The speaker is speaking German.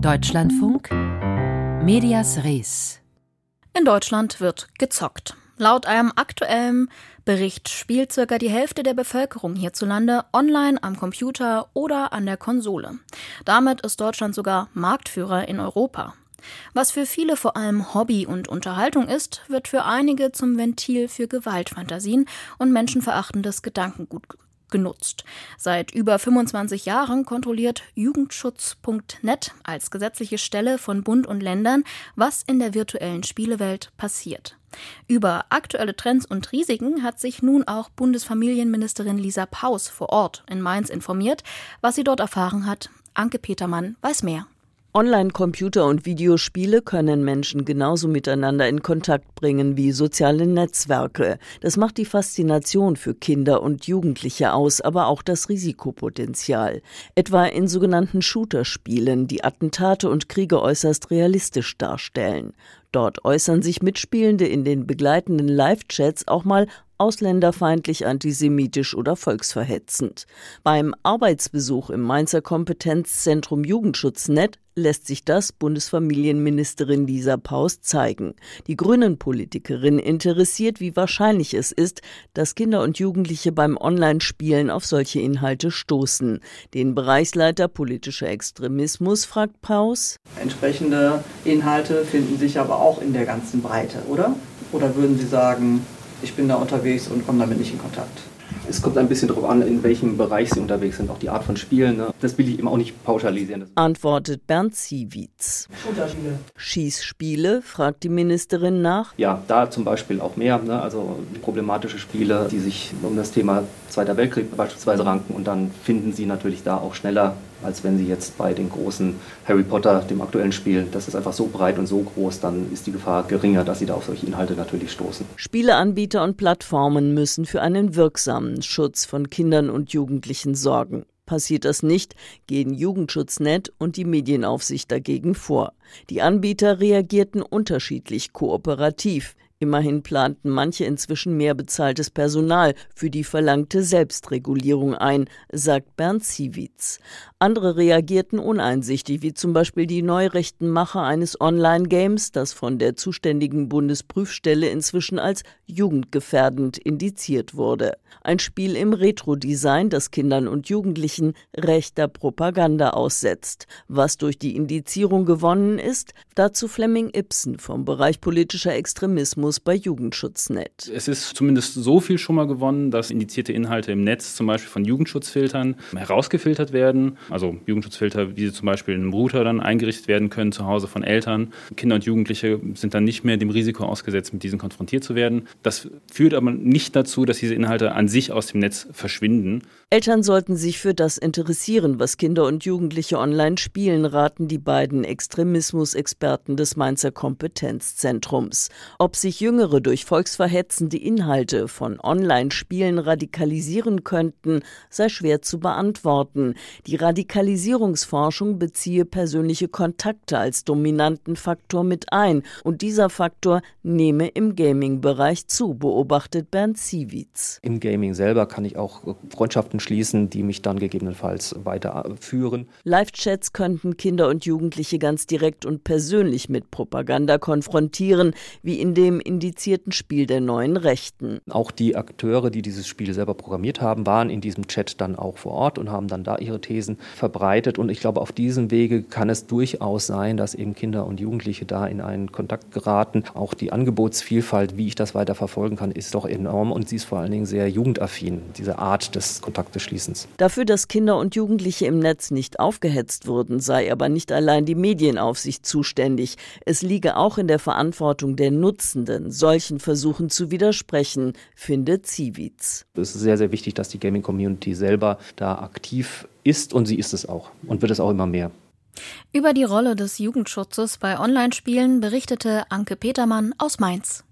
Deutschlandfunk Medias Res. In Deutschland wird gezockt. Laut einem aktuellen Bericht spielt circa die Hälfte der Bevölkerung hierzulande online am Computer oder an der Konsole. Damit ist Deutschland sogar Marktführer in Europa. Was für viele vor allem Hobby und Unterhaltung ist, wird für einige zum Ventil für Gewaltfantasien und menschenverachtendes Gedankengut genutzt. Seit über 25 Jahren kontrolliert Jugendschutz.net als gesetzliche Stelle von Bund und Ländern, was in der virtuellen Spielewelt passiert. Über aktuelle Trends und Risiken hat sich nun auch Bundesfamilienministerin Lisa Paus vor Ort in Mainz informiert. Was sie dort erfahren hat, Anke Petermann weiß mehr. Online-Computer und Videospiele können Menschen genauso miteinander in Kontakt bringen wie soziale Netzwerke. Das macht die Faszination für Kinder und Jugendliche aus, aber auch das Risikopotenzial. Etwa in sogenannten Shooter-Spielen, die Attentate und Kriege äußerst realistisch darstellen. Dort äußern sich Mitspielende in den begleitenden Live-Chats auch mal ausländerfeindlich, antisemitisch oder volksverhetzend. Beim Arbeitsbesuch im Mainzer Kompetenzzentrum Jugendschutznet lässt sich das Bundesfamilienministerin Lisa Paus zeigen. Die Grünen-Politikerin interessiert, wie wahrscheinlich es ist, dass Kinder und Jugendliche beim Online-Spielen auf solche Inhalte stoßen. Den Bereichsleiter politischer Extremismus fragt Paus. Entsprechende Inhalte finden sich aber auch in der ganzen Breite, oder? Oder würden Sie sagen, ich bin da unterwegs und komme damit nicht in Kontakt? Es kommt ein bisschen darauf an, in welchem Bereich Sie unterwegs sind, auch die Art von Spielen. Ne? Das will ich eben auch nicht pauschalisieren. Antwortet Bernd Ziewitz. Shooterspiele. Schießspiele, fragt die Ministerin nach. Ja, da zum Beispiel auch mehr. Ne? Also problematische Spiele, die sich um das Thema Zweiter Weltkrieg beispielsweise ranken. Und dann finden Sie natürlich da auch schneller als wenn sie jetzt bei den großen Harry Potter, dem aktuellen Spiel, das ist einfach so breit und so groß, dann ist die Gefahr geringer, dass sie da auf solche Inhalte natürlich stoßen. Spieleanbieter und Plattformen müssen für einen wirksamen Schutz von Kindern und Jugendlichen sorgen. Passiert das nicht, gehen Jugendschutznet und die Medienaufsicht dagegen vor. Die Anbieter reagierten unterschiedlich kooperativ. Immerhin planten manche inzwischen mehr bezahltes Personal für die verlangte Selbstregulierung ein, sagt Bernd Ziewitz. Andere reagierten uneinsichtig, wie zum Beispiel die neurechten Macher eines Online-Games, das von der zuständigen Bundesprüfstelle inzwischen als jugendgefährdend indiziert wurde. Ein Spiel im Retro-Design, das Kindern und Jugendlichen rechter Propaganda aussetzt. Was durch die Indizierung gewonnen ist, dazu Fleming Ibsen vom Bereich politischer Extremismus Algorithmus bei Jugendschutznet. Es ist zumindest so viel schon mal gewonnen, dass indizierte Inhalte im Netz zum Beispiel von Jugendschutzfiltern herausgefiltert werden. Also Jugendschutzfilter, wie sie zum Beispiel in einem Router dann eingerichtet werden können zu Hause von Eltern. Kinder und Jugendliche sind dann nicht mehr dem Risiko ausgesetzt, mit diesen konfrontiert zu werden. Das führt aber nicht dazu, dass diese Inhalte an sich aus dem Netz verschwinden. Eltern sollten sich für das interessieren, was Kinder und Jugendliche online spielen, raten die beiden Extremismusexperten des Mainzer Kompetenzzentrums. Ob sich Jüngere durch volksverhetzende Inhalte von Online-Spielen radikalisieren könnten, sei schwer zu beantworten. Die Radikalisierungsforschung beziehe persönliche Kontakte als dominanten Faktor mit ein und dieser Faktor nehme im Gaming-Bereich zu, beobachtet Bernd Ziewitz. Im Gaming selber kann ich auch Freundschaften schließen, die mich dann gegebenenfalls weiterführen. Live-Chats könnten Kinder und Jugendliche ganz direkt und persönlich mit Propaganda konfrontieren, wie in dem indizierten Spiel der neuen Rechten. Auch die Akteure, die dieses Spiel selber programmiert haben, waren in diesem Chat dann auch vor Ort und haben dann da ihre Thesen verbreitet. Und ich glaube, auf diesem Wege kann es durchaus sein, dass eben Kinder und Jugendliche da in einen Kontakt geraten. Auch die Angebotsvielfalt, wie ich das weiter verfolgen kann, ist doch enorm und sie ist vor allen Dingen sehr jugendaffin, diese Art des Kontakteschließens. Dafür, dass Kinder und Jugendliche im Netz nicht aufgehetzt wurden, sei aber nicht allein die Medienaufsicht zuständig. Es liege auch in der Verantwortung der Nutzenden Behörden solchen Versuchen zu widersprechen, findet Ziewitz. Es ist sehr, sehr wichtig, dass die Gaming-Community selber da aktiv ist und sie ist es auch und wird es auch immer mehr. Über die Rolle des Jugendschutzes bei Online-Spielen berichtete Anke Petermann aus Mainz.